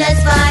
that's why